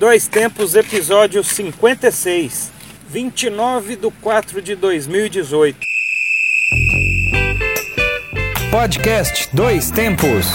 Dois Tempos, episódio 56, 29 de 4 de 2018. Podcast Dois Tempos.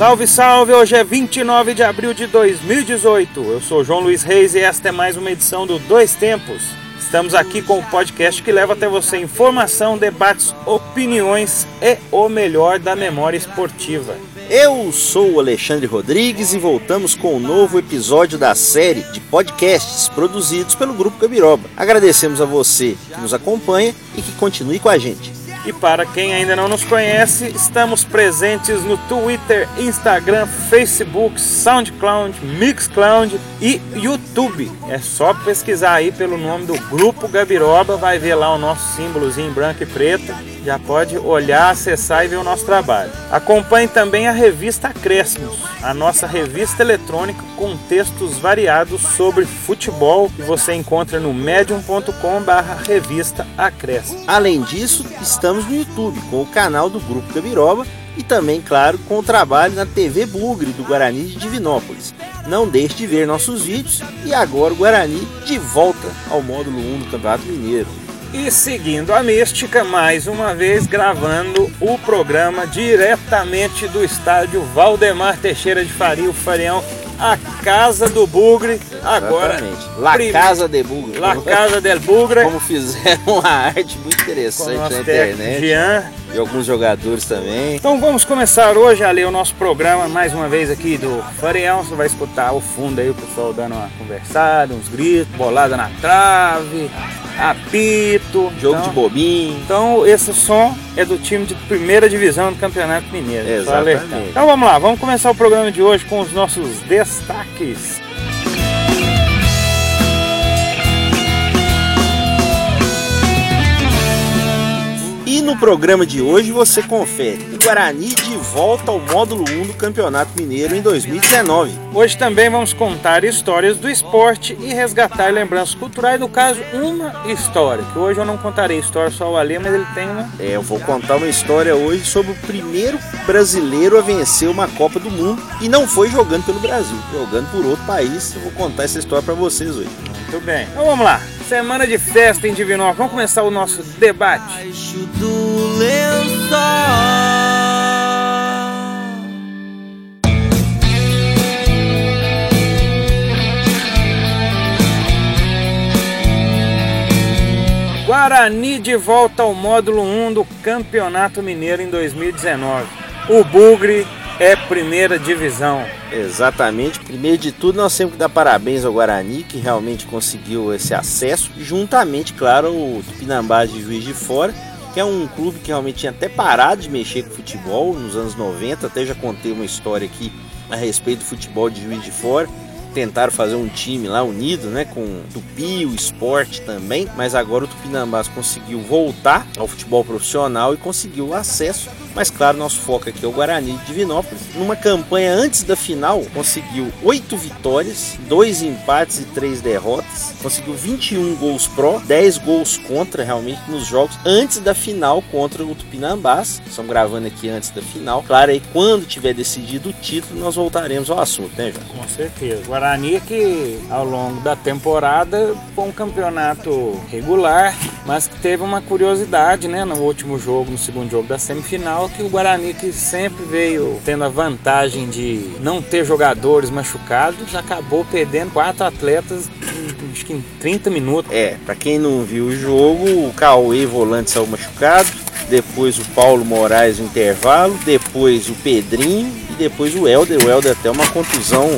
Salve, salve! Hoje é 29 de abril de 2018. Eu sou João Luiz Reis e esta é mais uma edição do Dois Tempos. Estamos aqui com o podcast que leva até você informação, debates, opiniões e o melhor da memória esportiva. Eu sou o Alexandre Rodrigues e voltamos com um novo episódio da série de podcasts produzidos pelo Grupo Gabiroba. Agradecemos a você que nos acompanha e que continue com a gente. E para quem ainda não nos conhece, estamos presentes no Twitter, Instagram, Facebook, SoundCloud, Mixcloud e YouTube. É só pesquisar aí pelo nome do Grupo Gabiroba, vai ver lá o nosso símbolozinho em branco e preto. Já pode olhar, acessar e ver o nosso trabalho. Acompanhe também a revista Acréscimos, a nossa revista eletrônica com textos variados sobre futebol que você encontra no medium.com/revista Acréscimos. Além disso, estamos no YouTube com o canal do Grupo Gabiroba e também, claro, com o trabalho na TV Bugre do Guarani de Divinópolis. Não deixe de ver nossos vídeos e agora o Guarani de volta ao módulo 1 do Campeonato Mineiro. E seguindo a mística, mais uma vez gravando o programa diretamente do estádio Valdemar Teixeira de Faria, o Farião, a Casa do Bugre. Agora, Exatamente. La prim- Casa de Bugre. La Casa del Bugre, Como fizeram uma arte muito interessante na internet. Jean. E alguns jogadores também. Então vamos começar hoje a ler o nosso programa, mais uma vez aqui do Farião. Você vai escutar ao fundo aí o pessoal dando uma conversada, uns gritos, bolada na trave, apito. Jogo então, de bobinho. Então esse som é do time de primeira divisão do Campeonato Mineiro. Exatamente. Então vamos lá, vamos começar o programa de hoje com os nossos destaques. E no programa de hoje você confere o Guarani de volta ao módulo 1 do Campeonato Mineiro em 2019. Hoje também vamos contar histórias do esporte e resgatar lembranças culturais, no caso, uma história, que hoje eu não contarei história só o Alê, mas ele tem uma. É, eu vou contar uma história hoje sobre o primeiro brasileiro a vencer uma Copa do Mundo e não foi jogando pelo Brasil, jogando por outro país. Eu vou contar essa história para vocês hoje. Muito bem. Então vamos lá. Semana de festa em Divinópolis. Vamos começar o nosso debate. Do. Guarani de volta ao módulo 1 do Campeonato Mineiro em 2019. O Bugre é primeira divisão. Exatamente. Primeiro de tudo, nós temos que dar parabéns ao Guarani, que realmente conseguiu esse acesso, juntamente, claro, ao Tupinambá de Juiz de Fora, que é um clube que realmente tinha até parado de mexer com futebol nos anos 90, até já contei uma história aqui a respeito do futebol de Juiz de Fora. Tentaram fazer um time lá unido, né, com o Tupi, o esporte também, mas agora o Tupinambás conseguiu voltar ao futebol profissional e conseguiu o acesso. Mas claro, nosso foco aqui é o Guarani de Divinópolis. Numa campanha antes da final, conseguiu oito vitórias, dois empates e três derrotas. Conseguiu 21 gols pró, 10 gols contra realmente nos jogos antes da final contra o Tupinambás. Estamos gravando aqui antes da final. Claro, aí quando tiver decidido o título, nós voltaremos ao assunto, né, João? Com certeza. Guarani que ao longo da temporada foi um campeonato regular, mas que teve uma curiosidade, né, no último jogo, no segundo jogo da semifinal, que o Guarani que sempre veio tendo a vantagem de não ter jogadores machucados, acabou perdendo quatro atletas em, acho que em 30 minutos. É, pra quem não viu o jogo, o Cauê volante saiu machucado, depois o Paulo Moraes no intervalo, depois o Pedrinho e depois o Helder. O Helder até uma contusão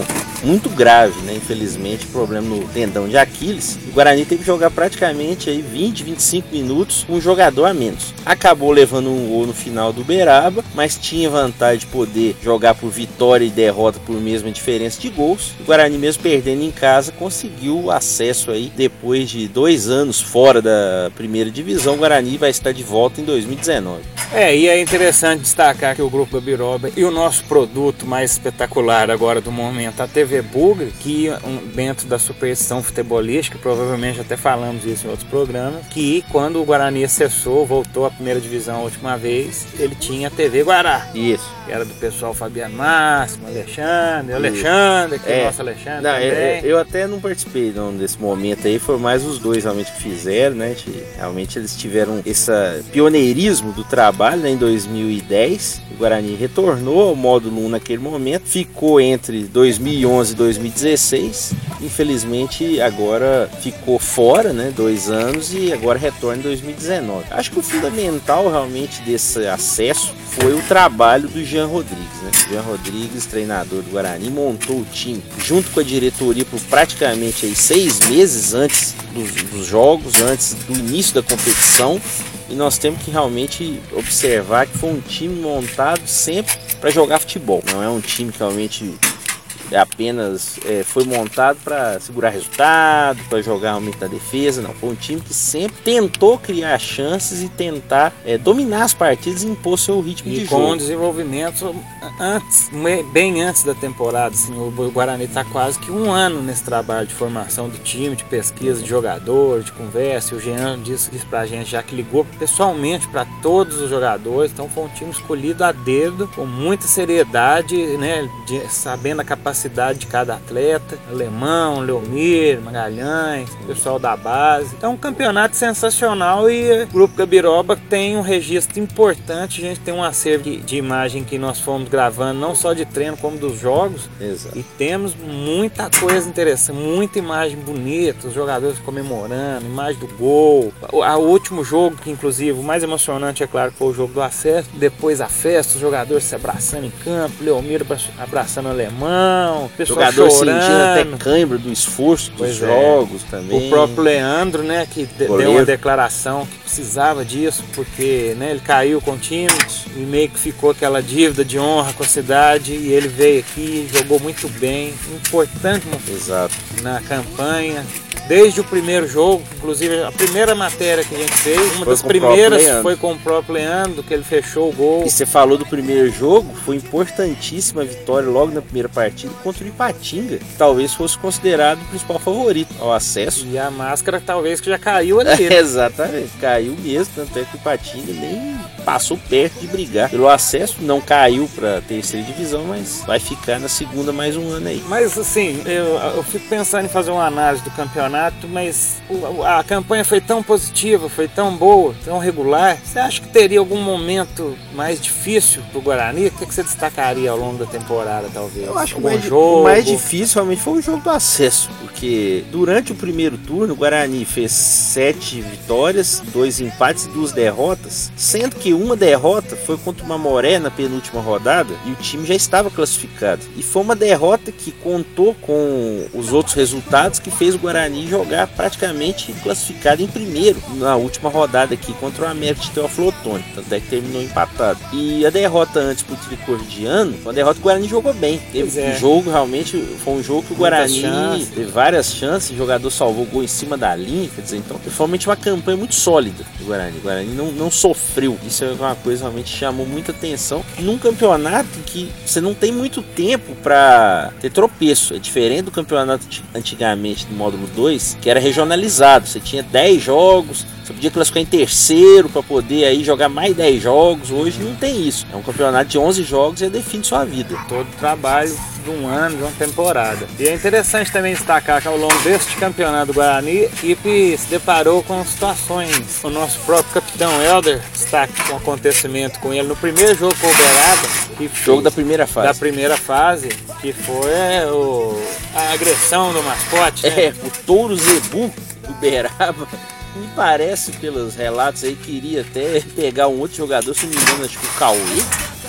muito grave, né? Infelizmente, problema no tendão de Aquiles. O Guarani teve que jogar praticamente aí 20, 25 minutos com um jogador a menos. Acabou levando um gol no final do Beraba, mas tinha vantagem de poder jogar por vitória e derrota por mesma diferença de gols. O Guarani mesmo perdendo em casa conseguiu acesso aí depois de dois anos fora da primeira divisão. O Guarani vai estar de volta em 2019. É, e é interessante destacar que o Grupo Gabiroba e o nosso produto mais espetacular agora do momento, a TV TV Bugre, que um, dentro da superstição futebolística, provavelmente até falamos isso em outros programas, que quando o Guarani acessou, voltou à primeira divisão a última vez, ele tinha a TV Guará. Isso. Que era do pessoal Fabiano Máximo, Alexandre, Alexandre, que é. nosso Alexandre. Não, eu, eu, até não participei não, desse momento aí, foram mais os dois realmente que fizeram, né? Realmente eles tiveram esse pioneirismo do trabalho né, em 2010. O Guarani retornou ao módulo 1 naquele momento, ficou entre 2011 e 2016. Infelizmente agora ficou fora, né? Dois anos e agora retorna em 2019. Acho que o fundamental realmente desse acesso foi o trabalho do Jean Rodrigues, né? Jean Rodrigues, treinador do Guarani, montou o time junto com a diretoria por praticamente aí, seis meses antes dos, dos jogos, antes do início da competição. E nós temos que realmente observar que foi um time montado sempre para jogar futebol. Não é um time que realmente apenas é, foi montado para segurar resultado, para jogar realmente na defesa. Não, foi um time que sempre tentou criar chances e tentar é, dominar as partidas e impor seu ritmo e de com jogo. com desenvolvimento antes, bem antes da temporada. Assim, o Guarani está quase que um ano nesse trabalho de formação do time, de pesquisa de jogador, de conversa. E o Jean disse isso para a gente, já que ligou pessoalmente para todos os jogadores. Então foi um time escolhido a dedo, com muita seriedade, né, de, sabendo a capacidade capacidade de cada atleta, Alemão, Leomir, Magalhães, pessoal da base. Então, um campeonato sensacional e o Grupo Gabiroba tem um registro importante. A gente tem um acervo de, de imagem que nós fomos gravando, não só de treino, como dos jogos. Exato. E temos muita coisa interessante, muita imagem bonita, os jogadores comemorando, imagem do gol. O, o último jogo, que inclusive o mais emocionante, é claro, foi o jogo do acesso. Depois a festa, os jogadores se abraçando em campo, Leomir abraçando o alemão o jogador chorando. sentindo até cãibra do esforço dos pois é. jogos é. também. O próprio Leandro, né, que Goleiro. deu uma declaração que precisava disso, porque né, ele caiu com o time e meio que ficou aquela dívida de honra com a cidade e ele veio aqui, jogou muito bem, importante Exato. na campanha desde o primeiro jogo, inclusive a primeira matéria que a gente fez, uma foi das primeiras foi com o próprio Leandro, que ele fechou o gol. E você falou do primeiro jogo, foi importantíssima a vitória logo na primeira partida contra o Ipatinga, que talvez fosse considerado o principal favorito ao acesso. E a máscara talvez que já caiu ali. Né? Exatamente, caiu mesmo, tanto é que o Ipatinga nem passou perto de brigar pelo acesso, não caiu para terceira divisão, mas vai ficar na segunda mais um ano aí. Mas assim, eu, eu fico pensando em fazer uma análise do campeonato, mas a campanha foi tão positiva, foi tão boa, tão regular. Você acha que teria algum momento mais difícil pro Guarani? O que, você destacaria ao longo da temporada, talvez? Eu acho que o mais, jogo? o mais difícil realmente foi o jogo do acesso, porque durante o primeiro turno o Guarani fez sete vitórias, dois empates e duas derrotas, sendo que uma derrota foi contra uma Moré na penúltima rodada e o time já estava classificado. E foi uma derrota que contou com os outros resultados que fez o Guarani jogar praticamente classificado em primeiro na última rodada aqui contra o América de Teófilo Otoni. Tanto é que terminou empatado. E a derrota antes pro Tricordiano, foi uma derrota que o Guarani jogou bem. Teve é. um jogo realmente, foi um jogo que o Guarani teve várias chances, o jogador salvou gol em cima da linha, quer dizer, então foi realmente uma campanha muito sólida do Guarani. O Guarani não, não sofreu. Isso é uma coisa realmente chamou muita atenção. Num campeonato que você não tem muito tempo para ter tropeço. É diferente do campeonato antigamente do módulo 2, que era regionalizado. Você tinha 10 jogos, você podia classificar em terceiro para poder aí jogar mais 10 jogos. Hoje não tem isso. É um campeonato de 11 jogos e define sua vida. Todo trabalho de um ano, de uma temporada. E é interessante também destacar que ao longo deste campeonato do Guarani, a equipe se deparou com situações. O nosso próprio capitão Helder está com um acontecimento com ele no primeiro jogo com o Uberaba. Que jogo da primeira fase. Da primeira fase, que foi o, a agressão do mascote. Né? É, o touro zebu do Uberaba me parece, pelos relatos aí, que iria até pegar um outro jogador, se não me engano, acho que o Cauê.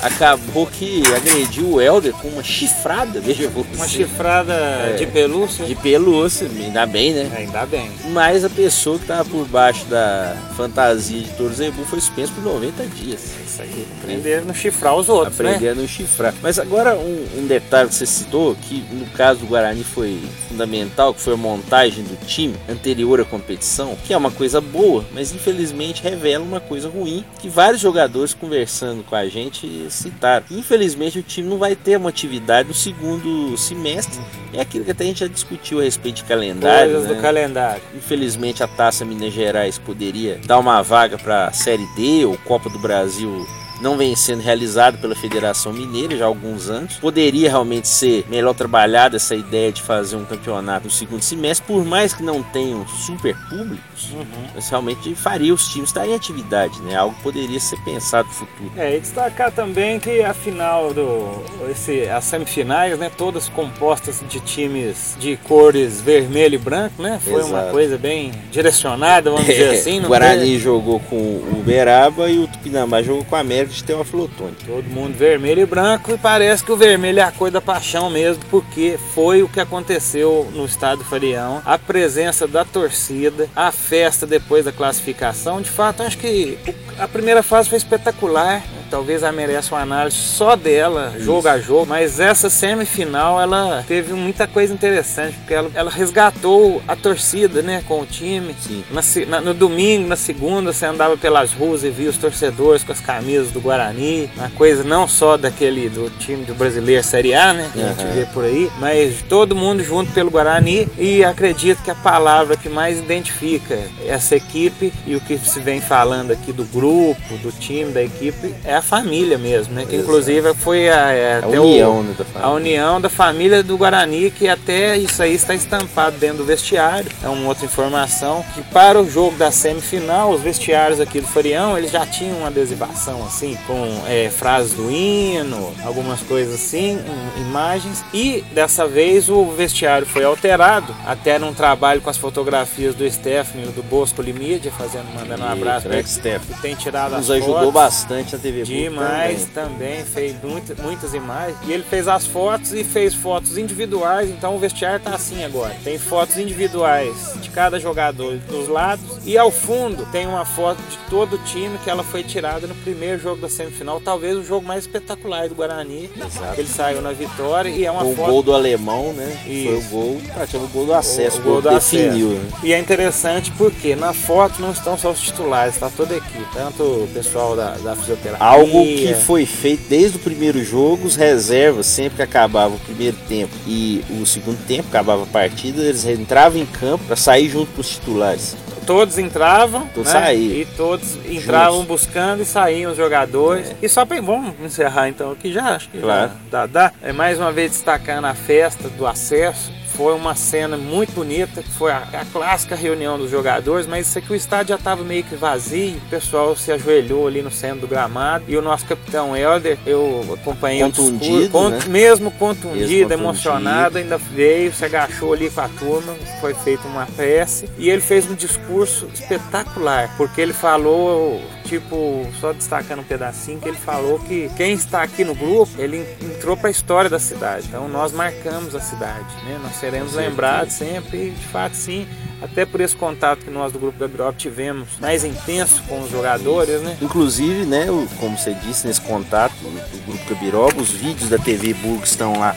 Acabou que agrediu o Helder com uma chifrada, veja você. Uma chifrada é, de pelúcia? De pelúcia, ainda bem, né? Ainda bem. Mas a pessoa que estava por baixo da fantasia de Torzebu foi suspenso por 90 dias. Isso aí, aprender a chifrar os outros, aprender né? a não chifrar. Mas agora um, um detalhe que você citou, que no caso do Guarani foi fundamental, que foi a montagem do time anterior à competição, que é uma coisa boa, mas infelizmente revela uma coisa ruim, que vários jogadores conversando com a gente citaram. Infelizmente o time não vai ter uma atividade no segundo semestre. É aquilo que até a gente já discutiu a respeito de calendário. Coisas né? do calendário. Infelizmente a Taça Minas Gerais poderia dar uma vaga para a Série D ou Copa do Brasil não vem sendo realizado pela Federação Mineira já há alguns anos. Poderia realmente ser melhor trabalhada essa ideia de fazer um campeonato no segundo semestre, por mais que não tenham super públicos, Uhum. mas realmente faria os times estarem em atividade, né? Algo poderia ser pensado no futuro. É, e destacar também que a final do. Esse, as semifinais, né? Todas compostas de times de cores vermelho e branco, né? Foi uma Exato. coisa bem direcionada, vamos dizer assim. o Guarani teve- jogou com o Uberaba e o Tupinambá jogou com a América de Teófilo Otoni. Todo mundo vermelho e branco e parece que o vermelho é a cor da paixão mesmo, porque foi o que aconteceu no estádio Farião, a presença da torcida, a festa depois da classificação. De fato, acho que a primeira fase foi espetacular. Talvez ela mereça uma análise só dela, jogo a jogo, mas essa semifinal ela teve muita coisa interessante, porque ela, ela resgatou a torcida, né, com o time. Na na- no domingo, na segunda, você andava pelas ruas e via os torcedores com as camisas do Guarani. Uma coisa não só daquele do time do brasileiro Série A, né? Que a gente vê por aí, mas todo mundo junto pelo Guarani. E acredito que a palavra que mais identifica essa equipe e o que se vem falando aqui do grupo, do time, da equipe, é a família mesmo, né? Que Exato. inclusive foi a, é, A até o- união, né, da a família. união da família do Guarani, que até isso aí está estampado dentro do vestiário. É uma outra informação que para o jogo da semifinal, os vestiários aqui do Farião, eles já tinham uma adesivação assim, com é, frases do hino, algumas coisas assim, um, imagens. E dessa vez o vestiário foi alterado, até num trabalho com as fotografias do Stephanie, do Bosco Limídia, fazendo, mandando um abraço para ele, Greg Steph. que tem tirado Nos as ajudou fotos. bastante na TV Demais também. também, fez muita- muitas imagens. E ele fez as fotos e fez fotos individuais, então o vestiário tá assim agora. Tem fotos individuais de cada jogador dos lados e ao fundo tem uma foto de todo o time que ela foi tirada no primeiro jogo da semifinal, talvez o jogo mais espetacular do Guarani. Exato. Ele saiu na vitória e é uma o foto gol do alemão, né? Foi o Isso. gol, praticamente o gol do acesso, o o gol gol do definiu, acesso. né? E é interessante porque na foto não estão só os titulares, está toda a tanto o pessoal da, da fisioterapia. Algo que foi feito desde o primeiro jogo, os reservas, sempre que acabava o primeiro tempo e o segundo tempo, acabava a partida, eles entravam em campo para sair junto com os titulares. Todos entravam Todos né? e todos entravam buscando e saíam os jogadores. E só para vamos encerrar então aqui já, acho que Claro. já dá, dá. É mais uma vez destacando a festa do acesso. Foi uma cena muito bonita, que foi a, a clássica reunião dos jogadores, mas isso aqui o estádio já estava meio que vazio, o pessoal se ajoelhou ali no centro do gramado e o nosso capitão Helder, eu acompanhei o Contundido, discurso, con- né? mesmo contundido, Mesmo contundido. emocionado, ainda veio, se agachou ali com a turma, foi feita uma prece e ele fez um discurso espetacular, porque ele falou, tipo, só destacando um pedacinho, que ele falou que quem está aqui no grupo, ele entrou para a história da cidade. Então nós marcamos a cidade, né? Nós seremos lembrados sempre, e de fato sim, até por esse contato que nós do grupo Gabriel tivemos mais intenso com os jogadores, né? Inclusive, né, como você disse, nesse contato do, Grupo Cabiroba, os vídeos da TV Burg estão lá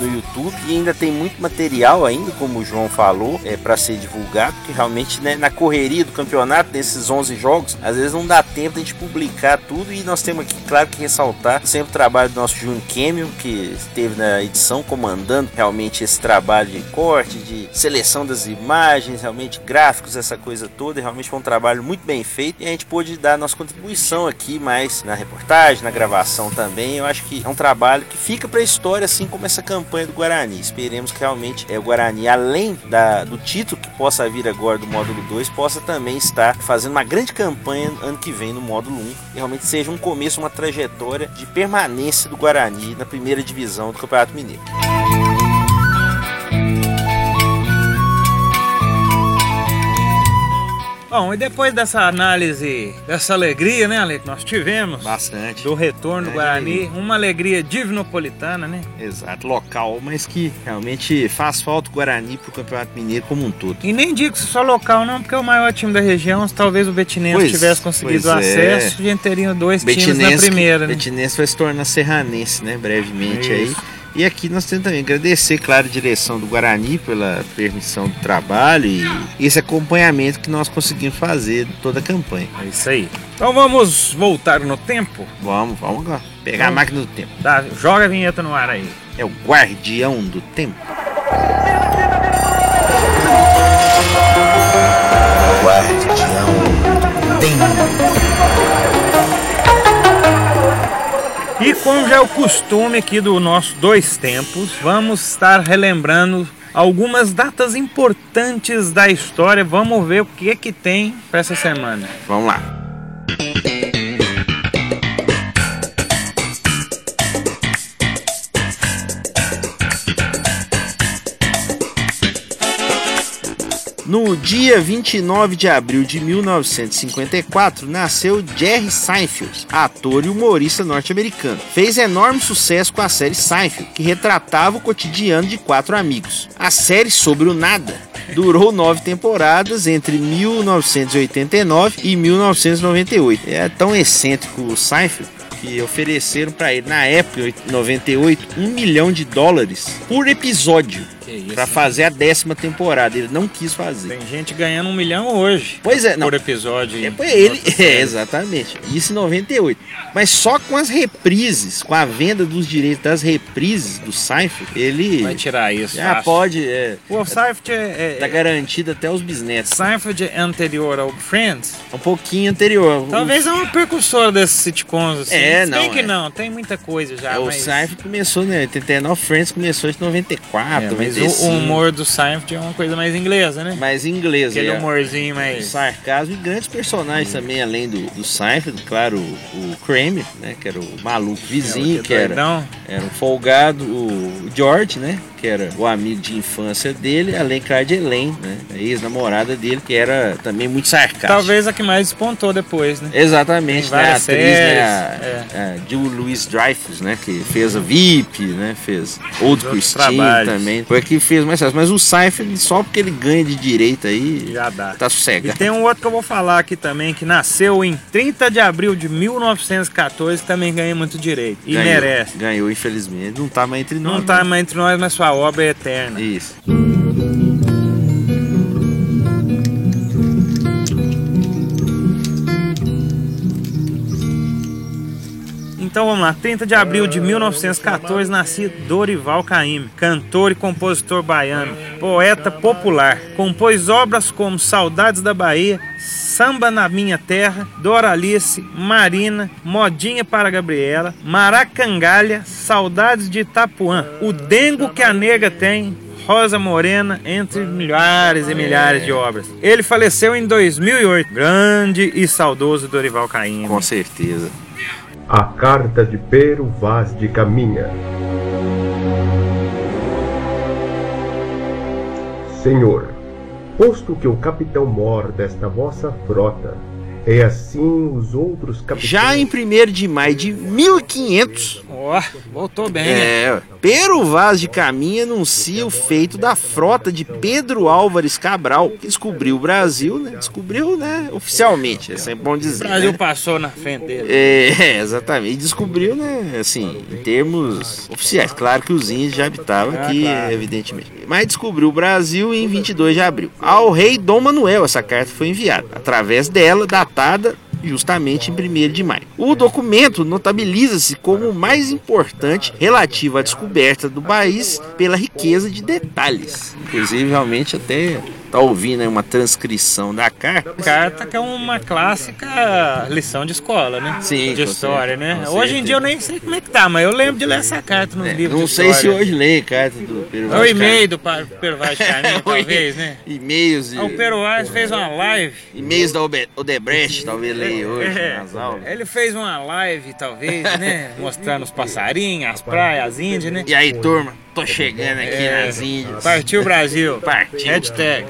no YouTube. E ainda tem muito material ainda, como o João falou, é para ser divulgado, porque realmente né, na correria do campeonato, desses 11 jogos, às vezes não dá tempo de a gente publicar tudo. E nós temos aqui, claro, que ressaltar sempre o trabalho do nosso Júnior Kemio, que esteve na edição comandando realmente esse trabalho de corte, de seleção das imagens, realmente gráficos, essa coisa toda, realmente foi um trabalho muito bem feito. E a gente pôde dar nossa contribuição aqui mais na reportagem, na gravação também. Eu acho que é um trabalho que fica para a história, assim como essa campanha do Guarani. Esperemos que realmente é, o Guarani, além da, do título que possa vir agora do módulo 2, possa também estar fazendo uma grande campanha ano que vem no módulo 1 e realmente seja um começo, uma trajetória de permanência do Guarani na primeira divisão do Campeonato Mineiro. Bom, e depois dessa análise, dessa alegria, né, Ale, que nós tivemos, Bastante. do retorno do É, Guarani, uma alegria divinopolitana, né? Exato, local, mas que realmente faz falta o Guarani pro Campeonato Mineiro como um todo. E nem digo só local não, porque é o maior time da região, se talvez o Betinense Pois- tivesse conseguido o é. acesso, a gente teria dois times na primeira, né? Betinense vai se tornar serranense, né? Brevemente aí. E aqui nós temos também agradecer, claro, a direção do Guarani pela permissão do trabalho e esse acompanhamento que nós conseguimos fazer de toda a campanha. É isso aí. Então vamos voltar no tempo? Vamos, vamos agora. Pegar a máquina do tempo. Tá, joga a vinheta no ar aí. É o guardião do tempo. Guardião do tempo. E como já é o costume aqui do nosso Dois Tempos, vamos estar relembrando algumas datas importantes da história. Vamos ver o que que tem para essa semana. Vamos lá. No dia 29 de abril de 1954, nasceu Jerry Seinfeld, ator e humorista norte-americano. Fez enorme sucesso com a série Seinfeld, que retratava o cotidiano de quatro amigos. A série sobre o nada durou nove temporadas entre 1989 e 1998. É tão excêntrico o Seinfeld que ofereceram para ele na época, em 98, um milhão de dólares por episódio para fazer a décima temporada. Ele não quis fazer. Tem gente ganhando um milhão hoje. Pois é, não. Por episódio. É, foi ele, é, exatamente. Isso em 98. Mas só com as reprises, com a venda dos direitos das reprises do Seinfeld, ele. Vai tirar isso. Já fácil. pode. É, O Seinfeld é, tá é, garantido até os bisnetos. Seinfeld é anterior ao Friends. Um pouquinho anterior. Talvez é uma precursora desses sitcoms assim. É, Se bem não, que é. não, tem muita coisa já. É, o mas... Seinfeld começou, né? 89 Friends começou em 94, É, mas 95. o, humor do Seinfeld é uma coisa mais inglesa, né? mais inglês. Aquele é. humorzinho mais. sarcasmo e grandes personagens também, além do, do Seinfeld, claro, o, o Kramer, né, que era o maluco vizinho, É, o que era, doidão. era um folgado, o George, né, que era o amigo de infância dele, além, claro, de Elaine, né, a ex-namorada dele, que era também muito sarcástica. Talvez a que mais despontou depois, né? Exatamente, né, a atriz, né, a, séries, a Julie Louis Dreyfus, né, que fez a VIP, né, fez Old Christine também, foi que fez mais fácil, mas o Seinfeld, só porque ele ganha de direito aí, Já dá. tá E sossegado. tem um outro que eu vou falar aqui também, que nasceu em 30 de abril de 1914, que também ganha muito direito. E Ganhou, merece. Ganhou, infelizmente. Não tá mais entre nós. Não tá mais entre nós, mas sua obra é eterna. né? Isso. Então vamos lá, 30 de abril de 1914 nascia Dorival Caymmi, cantor e compositor baiano, poeta popular. Compôs obras como Saudades da Bahia, Samba na Minha Terra, Doralice, Marina, Modinha para Gabriela, Maracangalha, Saudades de Itapuã, O Dengo que a Nega Tem, Rosa Morena, entre milhares e milhares de obras. Ele faleceu em 2008. Grande e saudoso Dorival Caymmi. Com certeza. A carta de Pero Vaz de Caminha. Senhor, posto que o capitão mor desta vossa frota é assim os outros capitães. Já em 1 de maio de 1500, Ó, voltou bem, né? é, Pero Vaz de Caminha anuncia o feito da frota de Pedro Álvares Cabral, que descobriu o Brasil, né? Descobriu, né? Oficialmente, é sempre bom O dizer. Brasil né? passou na frente dele. É, exatamente. E descobriu, né, assim, em termos oficiais. Claro que os índios já habitavam Ah, aqui, claro. evidentemente. Mas descobriu o Brasil em 22 de abril. Ao rei Dom Manuel, essa carta foi enviada. Através dela, datada justamente em 1 de maio. O documento notabiliza-se como o mais importante relativo à descoberta do país pela riqueza de detalhes. Inclusive, realmente, até tá ouvindo aí uma transcrição da carta. Carta que é uma clássica lição de escola, né? Sim, De história, certeza, né? Hoje em dia eu nem sei como é que tá, mas eu lembro de ler essa carta nos É, livros não de sei se hoje lê carta do Pero É Vaz o de e-mail do Pero Vaz de talvez, né? E-mails, e- Ah, O Pero Vaz fez uma live. e-mails da Odebrecht, talvez leia hoje É, nas aulas. ele fez uma live, talvez, né? Mostrando os passarinhos, as praias, as índias, né? E aí, turma, tô chegando aqui É, nas Índias. Partiu Brasil. Partiu. Hashtag.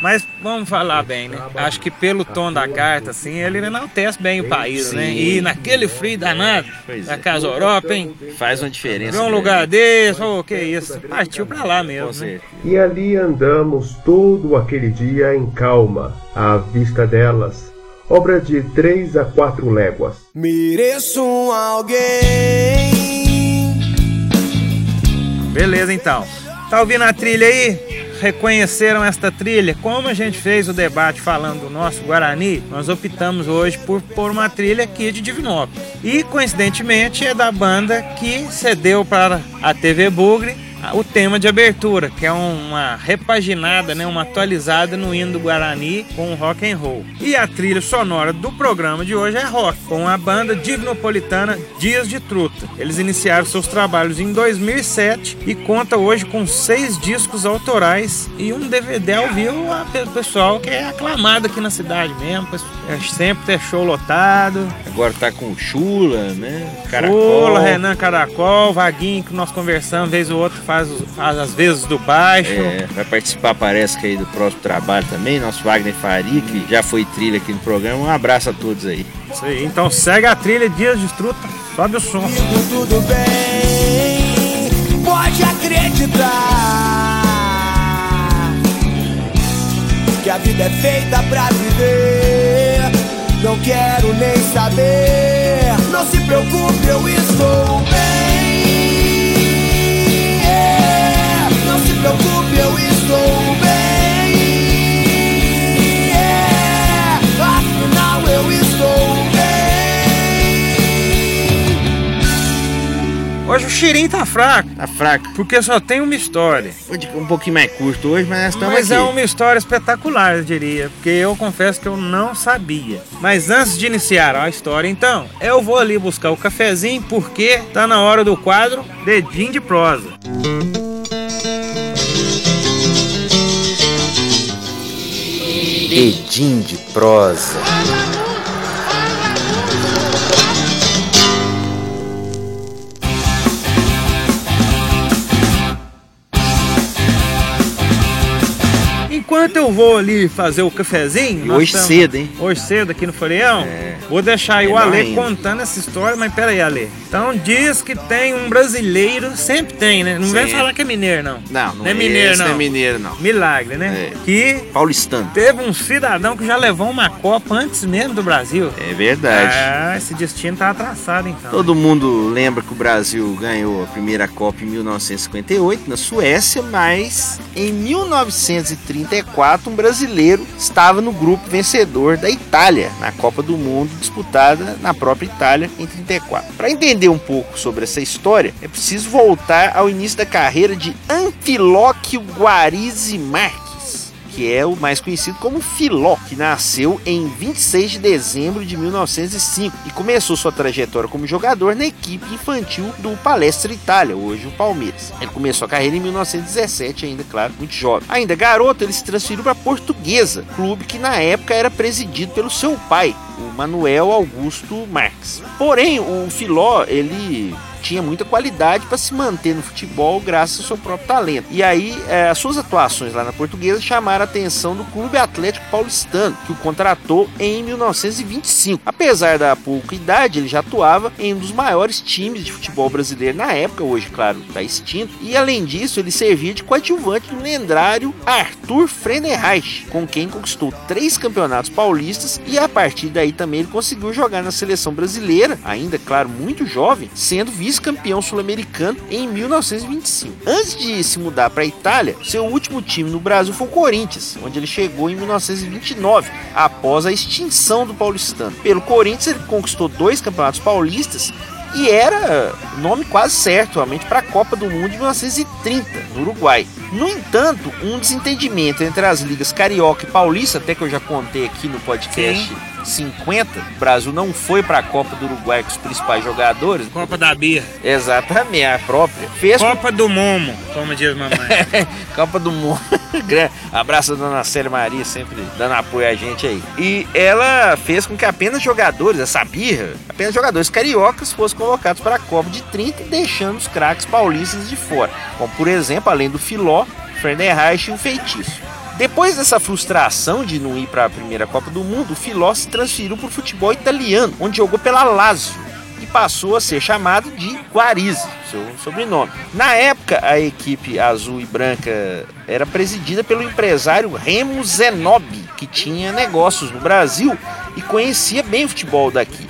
Mas vamos falar bem, né? Acho que pelo tom da carta, assim, ele enaltece bem o país, né? E naquele frio danado, da é. Casa Europa, hein? Faz uma diferença. Um grande. lugar desse, ô, que isso. Partiu pra lá mesmo, né? E ali andamos todo aquele dia em calma, à vista delas, obra de três a quatro léguas. Mereço alguém Beleza, então. Tá ouvindo a trilha aí? Reconheceram esta trilha? Como a gente fez o debate falando do nosso Guarani, nós optamos hoje por pôr uma trilha aqui de Divinópolis. E coincidentemente é da banda que cedeu para a TV Bugre o tema de abertura, que é uma repaginada, né, uma atualizada no hino do Guarani com rock and roll. E a trilha sonora do programa de hoje é rock, com a banda divinopolitana Dias de Truta. Eles iniciaram seus trabalhos em 2007 e conta hoje com seis discos autorais e um DVD ao vivo a pessoal que é aclamado aqui na cidade mesmo, é sempre ter show lotado. Agora tá com o Chula, né? Caracol. Chula, Renan Caracol, Vaguinho que nós conversamos, vez ou outra faz, faz as vezes do baixo. É, vai participar, parece que aí do próximo trabalho também, nosso Wagner Faria, que já foi trilha aqui no programa. Um abraço a todos aí. Isso aí, então segue a trilha Dias de Truta, sobe o som. Tudo bem, pode acreditar que a vida é feita pra viver. Não quero nem saber, não se preocupe, eu estou Hoje o Xirim tá fraco. Tá fraco. Porque só tem uma história. Um pouquinho mais curto hoje, mas nós estamos Mas aqui. é uma história espetacular, eu diria. Porque eu confesso que eu não sabia. Mas antes de iniciar a história, então, eu vou ali buscar o cafezinho, porque tá na hora do quadro Dedinho de Prosa. Edim de prosa. Enquanto eu vou ali fazer o cafezinho. hoje cedo, hein? Hoje cedo aqui no Freião. É. Vou deixar aí o Ale contando essa história, mas pera aí, Ale. Então diz que tem um brasileiro, sempre tem, né? Não vem falar que é mineiro, não. Não, não, não é, é mineiro, não. Não é mineiro, não. Milagre, né? É. Que. Paulistano. Teve um cidadão que já levou uma Copa antes mesmo do Brasil. É verdade. Ah, esse destino tá traçado, então. Todo mundo lembra que o Brasil ganhou a primeira Copa em 1958 na Suécia, mas em 1934 um brasileiro estava no grupo vencedor da Itália na Copa do Mundo disputada na própria Itália em 34. Para entender um pouco sobre essa história, é preciso voltar ao início da carreira de Anfilóquio Guarizi Marques que é o mais conhecido como Filó, que nasceu em 26 de dezembro de 1905 e começou sua trajetória como jogador na equipe infantil do Palestra Itália, hoje o Palmeiras. Ele começou a carreira em 1917, ainda, claro, muito jovem. Ainda garoto, ele se transferiu para Portuguesa, clube que na época era presidido pelo seu pai, o Manuel Augusto Marques. Porém, o Filó, ele tinha muita qualidade para se manter no futebol graças ao seu próprio talento. E aí, é, as suas atuações lá na Portuguesa chamaram a atenção do Clube Atlético Paulistano, que o contratou em 1925. Apesar da pouca idade, ele já atuava em um dos maiores times de futebol brasileiro na época, hoje, claro, está extinto. E além disso, ele servia de coadjuvante do lendário Arthur Friedenreich, com quem conquistou três campeonatos paulistas e a partir daí também ele conseguiu jogar na seleção brasileira, ainda, claro, muito jovem, sendo vice vice-campeão sul-americano em 1925. Antes de se mudar para a Itália, seu último time no Brasil foi o Corinthians, onde ele chegou em 1929, após a extinção do paulistano. Pelo Corinthians, ele conquistou dois campeonatos paulistas e era nome quase certo realmente para a Copa do Mundo de 1930, no Uruguai. No entanto, um desentendimento entre as ligas carioca e paulista, até que eu já contei aqui no podcast. Sim 50, o Brasil não foi para a Copa do Uruguai com os principais jogadores. Copa da Bia. Exatamente, a própria. Fez Copa do Momo, como diz mamãe. Copa do Momo. Abraço a dona Célia Maria, sempre dando apoio a gente aí. E ela fez com que apenas jogadores, essa birra, apenas jogadores cariocas fossem convocados para a Copa de 30, deixando os craques paulistas de fora. Como, por exemplo, além do Filó, Fernando Reich e o Feitiço. Depois dessa frustração de não ir para a primeira Copa do Mundo, Filó se transferiu para o futebol italiano, onde jogou pela Lazio e passou a ser chamado de Guarizzi, seu sobrenome. Na época, a equipe azul e branca era presidida pelo empresário Remo Zenobi, que tinha negócios no Brasil e conhecia bem o futebol daqui.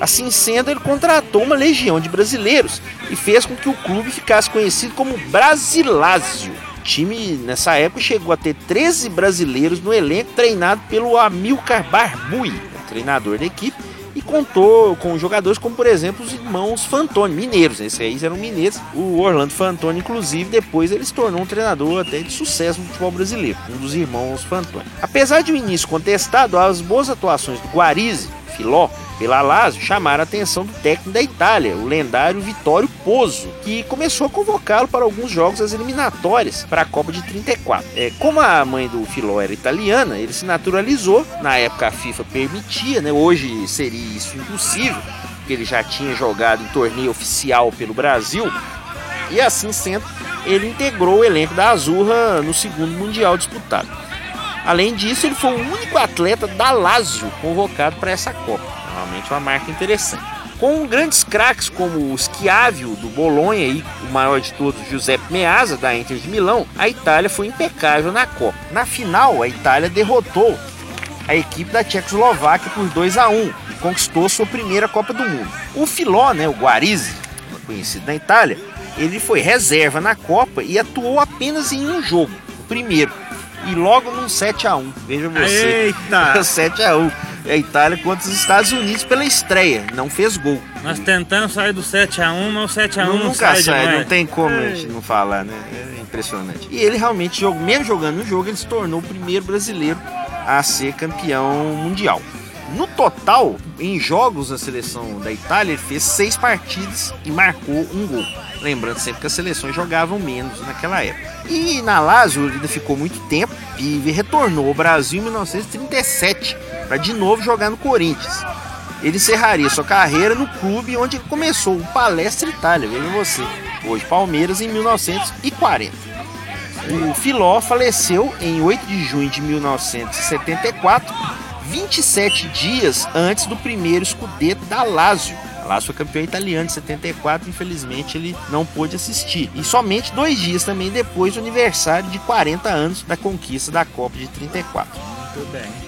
Assim sendo, ele contratou uma legião de brasileiros e fez com que o clube ficasse conhecido como Brasilásio. Time nessa época chegou a ter 13 brasileiros no elenco, treinado pelo Amilcar Barbui, treinador da equipe, e contou com jogadores como, por exemplo, os irmãos Fantoni, mineiros. Esses aí eram mineiros. O Orlando Fantoni, inclusive, depois ele se tornou um treinador até de sucesso no futebol brasileiro, um dos irmãos Fantoni. Apesar de um início contestado, as boas atuações do Guarizi, Filó, pela Lazio chamaram a atenção do técnico da Itália, o lendário Vittorio Pozzo, que começou a convocá-lo para alguns jogos das eliminatórias para a Copa de 34. É, como a mãe do Filó era italiana, ele se naturalizou, na época a FIFA permitia, né? hoje seria isso impossível, porque ele já tinha jogado em torneio oficial pelo Brasil, e assim sendo, ele integrou o elenco da Azurra no segundo Mundial disputado. Além disso, ele foi o único atleta da Lazio convocado para essa Copa. Realmente uma marca interessante. Com grandes craques como o Schiavio do Bolonha e o maior de todos, Giuseppe Meazza da Inter de Milão, a Itália foi impecável na Copa. Na final, a Itália derrotou a equipe da Tchecoslováquia por 2 a 1 e conquistou sua primeira Copa do Mundo. O Filó, né, o Guarizi, conhecido na Itália, ele foi reserva na Copa e atuou apenas em um jogo, o primeiro, e logo num 7 a 1 Veja você. Eita! 7 a 1 A Itália contra os Estados Unidos pela estreia, não fez gol. Nós tentando sair do 7x1, mas o 7x1 não, nunca sai, sai, não tem como a gente não falar, né? É impressionante. E ele realmente, jogou- mesmo jogando no jogo, ele se tornou o primeiro brasileiro a ser campeão mundial. No total, em jogos da seleção da Itália, ele fez seis partidas e marcou um gol. Lembrando sempre que as seleções jogavam menos naquela época. E na Lazio ele ainda ficou muito tempo e retornou ao Brasil em 1937 para de novo jogar no Corinthians. Ele encerraria sua carreira no clube onde começou o Palestra Itália, veja você, hoje Palmeiras, em 1940. O Filó faleceu em 8 de junho de 1974, 27 dias antes do primeiro escudeto da Lazio. Lazio foi campeão italiano em 74, infelizmente ele não pôde assistir. E somente dois dias também depois do aniversário de 40 anos da conquista da Copa de 34.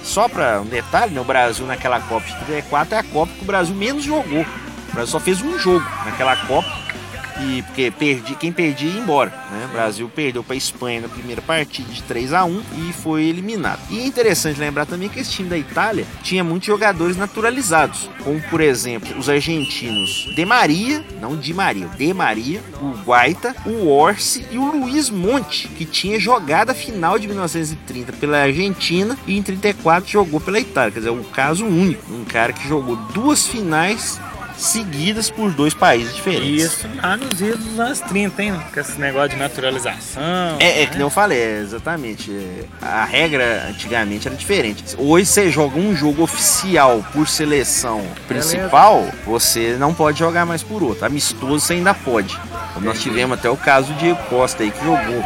Só para um detalhe, né, o Brasil naquela Copa de 34 é a Copa que o Brasil menos jogou. O Brasil só fez um jogo naquela Copa. E porque perdi, quem perdia ia embora. Né? O Brasil perdeu para a Espanha na primeira partida de 3 a 1 e foi eliminado. E é interessante lembrar também que esse time da Itália tinha muitos jogadores naturalizados, como por exemplo os argentinos De Maria, não Di Maria, De Maria, o Guaita, o Orsi e o Luiz Monte, que tinha jogado a final de 1930 pela Argentina e em 34 jogou pela Itália. Quer dizer, um caso único, um cara que jogou duas finais seguidas por dois países diferentes. Isso lá nos idos dos anos 30, hein? Com esse negócio de naturalização. É, é né? que nem eu falei, é, exatamente. é, A regra antigamente era diferente. Hoje você joga um jogo oficial por seleção principal, você não pode jogar mais por outro. Amistoso você ainda pode. Como nós tivemos até o caso de Costa aí que jogou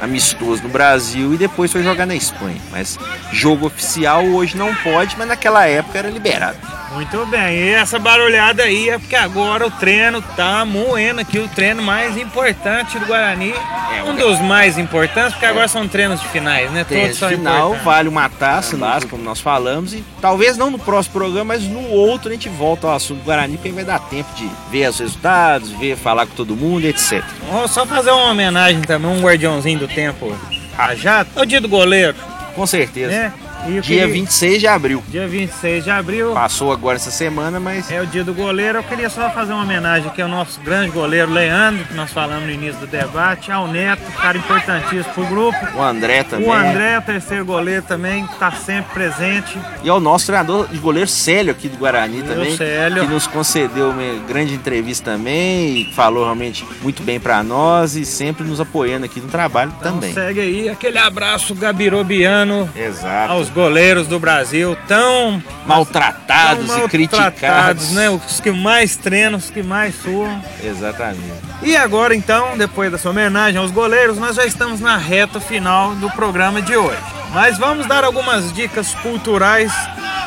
amistoso no Brasil e depois foi jogar na Espanha. Mas jogo oficial hoje não pode, mas naquela época era liberado. Muito bem, e essa barulhada aí é porque agora o treino tá moendo aqui, o treino mais importante do Guarani. É, um dos mais importantes, porque agora são treinos de finais, né? Todos esse são final, importantes. vale uma taça, no- como nós falamos, e talvez não no próximo programa, mas no outro a gente volta ao assunto do Guarani, porque vai dar tempo de ver os resultados, ver, falar com todo mundo, etc. Vamos só fazer uma homenagem também, um guardiãozinho do tempo rajado. É o dia do goleiro, Com certeza. né? E Dia queria- 26 de abril. Dia 26 de abril. Passou agora essa semana, mas É o dia do goleiro. Eu queria só fazer uma homenagem aqui ao nosso grande goleiro Leandro, que nós falamos no início do debate, ao Neto, cara importantíssimo pro grupo. o André também. O André, o terceiro goleiro também, tá sempre presente. E ao nosso treinador de goleiro Célio aqui do Guarani Meu também. Célio. Que nos concedeu uma grande entrevista também e falou realmente muito bem pra nós e sempre nos apoiando aqui no trabalho também. Então segue aí aquele abraço gabirobiano Exato. aos goleiros do Brasil, tão Maltratados tão e criticados. maltratados, né? Os que mais treinam, os que mais suam. Exatamente. E agora então, depois dessa homenagem aos goleiros, nós já estamos na reta final do programa de hoje. Mas vamos dar algumas dicas culturais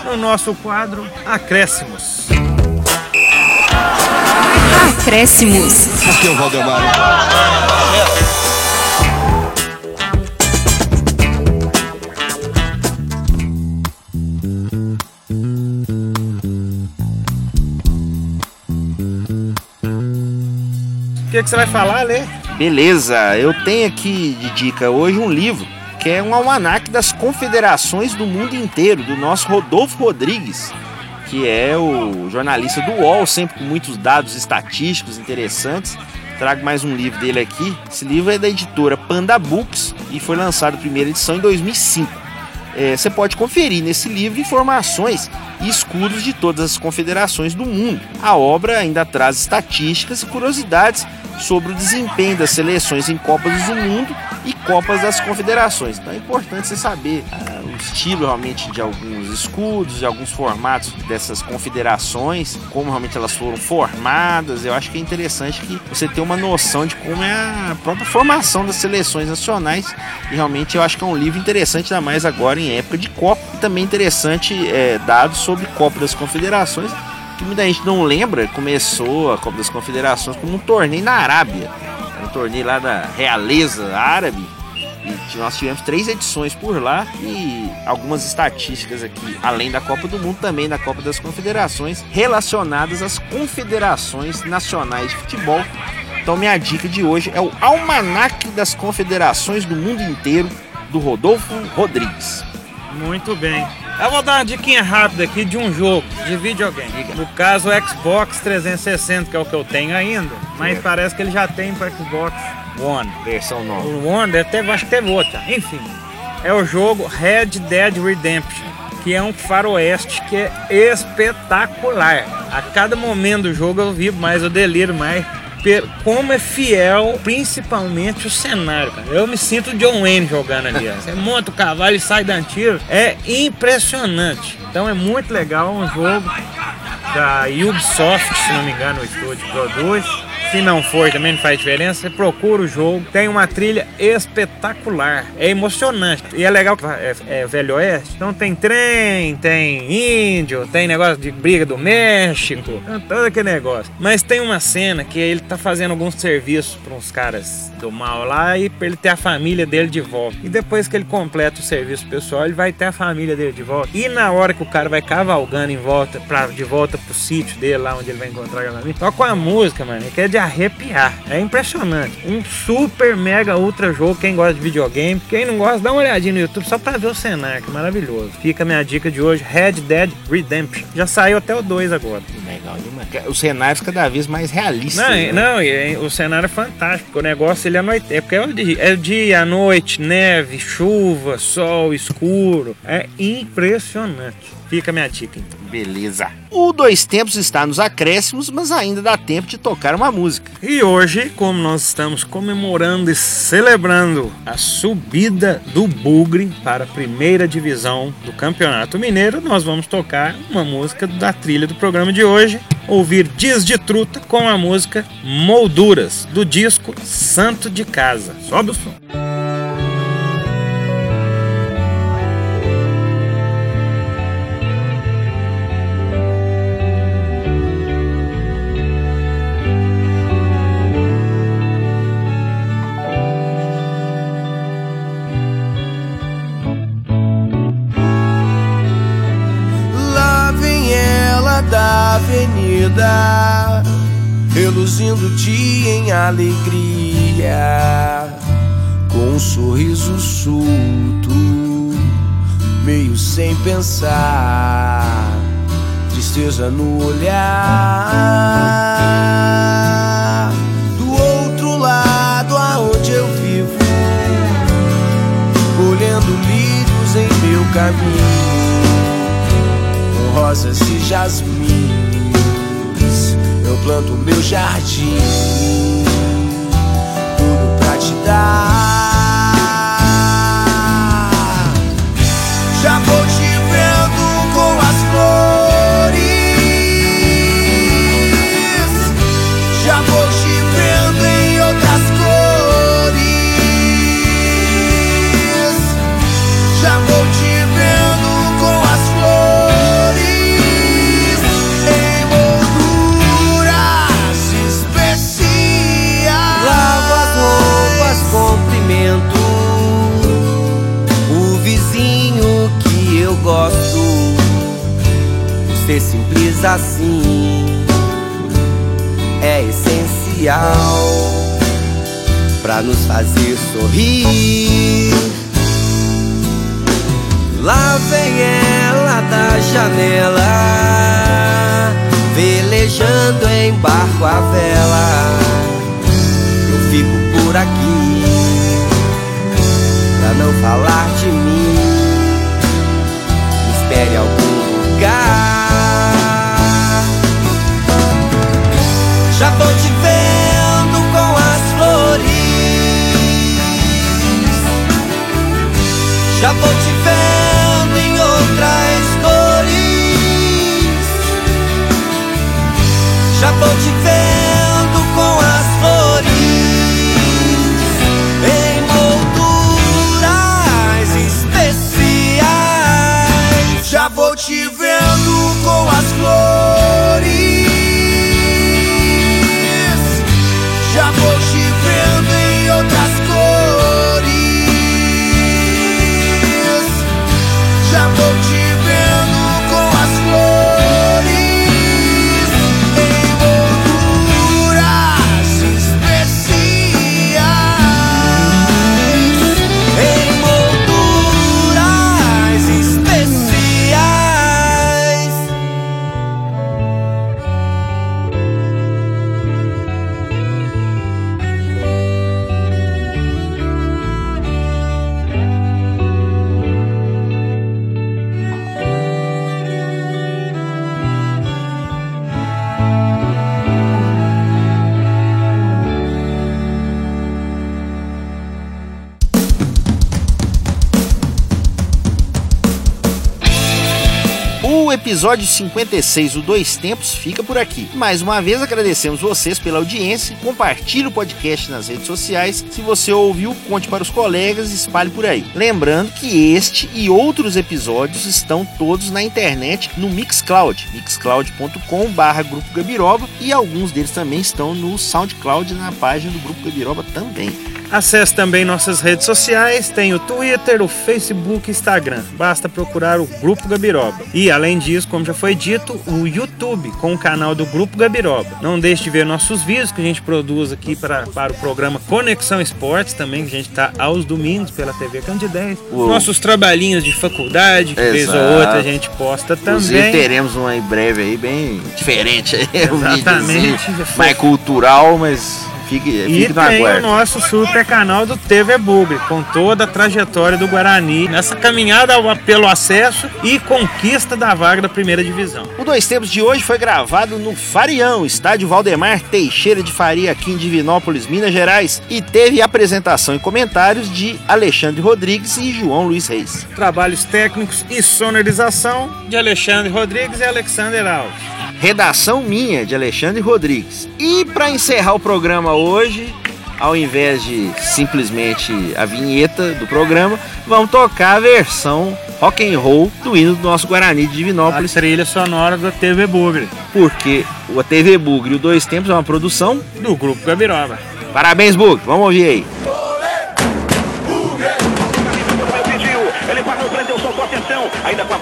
no nosso quadro Acréscimos. Acréscimos. Aqui é o Valdemar. Que, que você vai falar, Lê? Beleza, eu tenho aqui de dica hoje um livro que é um almanaque das confederações do mundo inteiro, do nosso Rodolfo Rodrigues, que é o jornalista do UOL, sempre com muitos dados estatísticos interessantes. Trago mais um livro dele aqui. Esse livro é da editora Panda Books e foi lançado primeira edição em 2005 é, você pode conferir nesse livro informações e escudos de todas as confederações do mundo. A obra ainda traz estatísticas e curiosidades sobre o desempenho das seleções em Copas do Mundo e Copas das Confederações. Então é importante você saber ah, o estilo realmente de alguns escudos, de alguns formatos dessas confederações, como realmente elas foram formadas. Eu acho que é interessante que você tenha uma noção de como é a própria formação das seleções nacionais. E realmente eu acho que é um livro interessante, ainda mais agora em época de Copa. E também interessante é, dados sobre Copa das Confederações que muita gente não lembra, começou a Copa das Confederações como um torneio na Arábia. Era um torneio lá da realeza árabe. E nós tivemos três edições por lá e algumas estatísticas aqui, além da Copa do Mundo, também da Copa das Confederações, relacionadas às confederações nacionais de futebol. Então, minha dica de hoje é o Almanaque das Confederações do Mundo Inteiro, do Rodolfo Rodrigues. Muito bem. Eu vou dar uma diquinha rápida aqui de um jogo de videogame. No caso, o Xbox 360, que é o que eu tenho ainda, mas parece que ele já tem para Xbox One. Versão nova. O One deve ter, acho que teve outra. Enfim, é o jogo Red Dead Redemption, que é um faroeste que é espetacular. A cada momento do jogo eu vivo mais, eu deliro mais como é fiel, principalmente o cenário, cara. Eu me sinto John Wayne jogando ali. Você monta o cavalo e sai dando tiro. É impressionante. Então é muito legal um jogo da Ubisoft, se não me engano, o estúdio produz. Se não for, também não faz diferença. Você procura o jogo, tem uma trilha espetacular, é emocionante. E é legal que é, é Velho Oeste, então tem trem, tem índio, tem negócio de briga do México, todo aquele negócio. Mas tem uma cena que ele tá fazendo alguns serviços para uns caras do mal lá e pra ele ter a família dele de volta. E depois que ele completa o serviço pessoal, ele vai ter a família dele de volta. E na hora que o cara vai cavalgando em volta, pra, de volta pro sítio dele, lá onde ele vai encontrar a família, toca a música, mano, que é de arrepiar. É impressionante. Um super, mega, ultra jogo. Quem gosta de videogame, quem não gosta, dá uma olhadinha no YouTube só pra ver o cenário, que é maravilhoso. Fica a minha dica de hoje: Red Dead Redemption. Já saiu até o 2 agora. Legal demais. Os cenários cada vez mais realistas. Não, né? não e, o cenário é fantástico. O negócio ele é noite. É porque é, dia, é dia, noite, neve, chuva, sol, escuro. É impressionante. Fica a minha dica então. Beleza. O Dois Tempos está nos acréscimos, mas ainda dá tempo de tocar uma música. E hoje, como nós estamos comemorando e celebrando a subida do Bugre para a primeira divisão do Campeonato Mineiro, nós vamos tocar uma música da trilha do programa de hoje. Ouvir Dias de Truta com a música Molduras, do disco Santo de Casa. Sobe o som. Reluzindo o dia em alegria, com um sorriso solto, meio sem pensar, tristeza no olhar. Do outro lado, aonde eu vivo, colhendo lírios em meu caminho, com rosas e jasmim planto meu jardim, tudo pra te dar. Já vou Ser simples assim é essencial. pra nos fazer sorrir. Lá vem ela da janela, velejando em barco a vela. Eu fico por aqui, pra não falar de mim. Espere algum lugar. Já tô te episódio 56, o Dois Tempos, fica por aqui. Mais uma vez agradecemos vocês pela audiência. Compartilhe o podcast nas redes sociais. Se você ouviu, conte para os colegas e espalhe por aí. Lembrando que este e outros episódios estão todos na internet no Mixcloud, mixcloud.com/barra Grupo Gabiroba e alguns deles também estão no SoundCloud na página do Grupo Gabiroba também. Acesse também nossas redes sociais, tem o Twitter, o Facebook e Instagram. Basta procurar o Grupo Gabiroba. E além disso, como já foi dito, o YouTube com o canal do Grupo Gabiroba. Não deixe de ver nossos vídeos que a gente produz aqui para, para o programa Conexão Esportes também, que a gente está aos domingos pela TV Candidez. Uou. Nossos trabalhinhos de faculdade, que vez ou Exato. outra a gente posta Inclusive também. teremos uma em breve aí bem diferente aí, Exatamente. mais cultural, mas fique, E fique tem o nosso super canal do TV Bugre, com toda a trajetória do Guarani nessa caminhada ao- pelo acesso e conquista da vaga da primeira divisão. O Dois Tempos de hoje foi gravado no Farião, estádio Valdemar Teixeira de Faria, aqui em Divinópolis, Minas Gerais, e teve apresentação e comentários de Alexandre Rodrigues e João Luiz Reis. Trabalhos técnicos e sonorização de Alexandre Rodrigues e Alexander Alves. Redação minha, de Alexandre Rodrigues. E para encerrar o programa hoje, ao invés de simplesmente a vinheta do programa, vamos tocar a versão rock and roll do hino do nosso Guarani de A Divinópolis, trilha sonora da TV Bugre, porque o TV Bugre e o Dois Tempos é uma produção. do Grupo Gabiroba. Parabéns, Bugre, vamos ouvir aí. Ainda com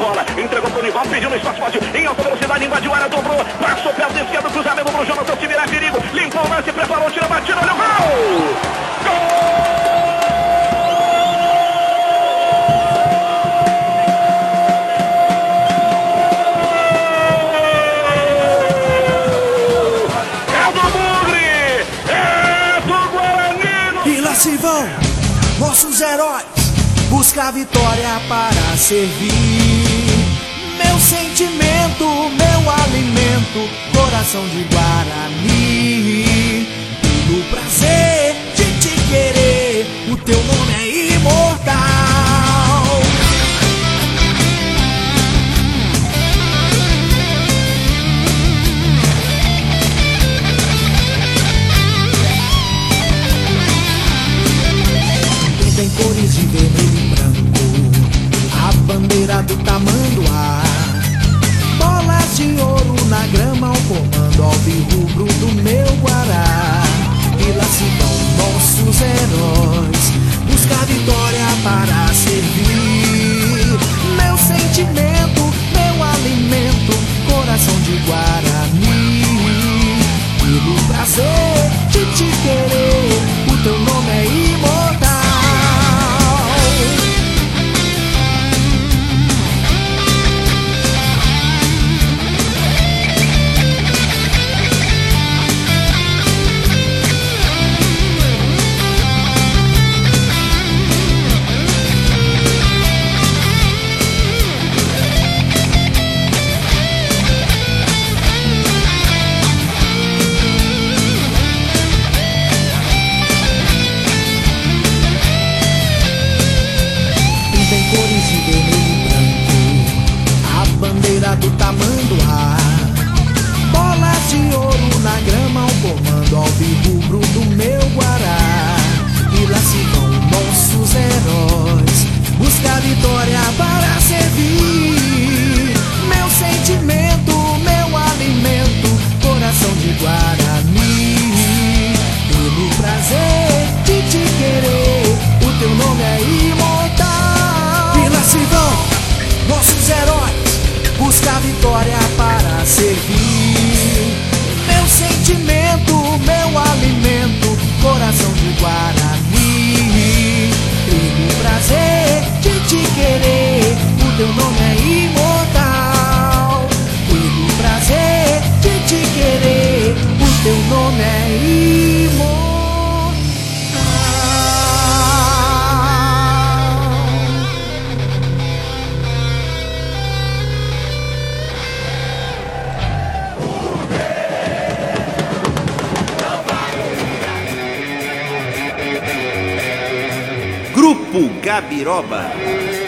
a Nival, pediu no espaço forte, em alta velocidade, invadiu a área, dobrou, passou perto esquerdo, cruzamento pro Jonathan, se virar perigo, limpou o lance, preparou, tira a batida, olha o gol! Gol! É! É se vão nossos heróis buscar vitória para servir. Meu sentimento, meu alimento, coração de Guarani. Pelo prazer de te querer, o teu nome é Тут там мы Gabiroba.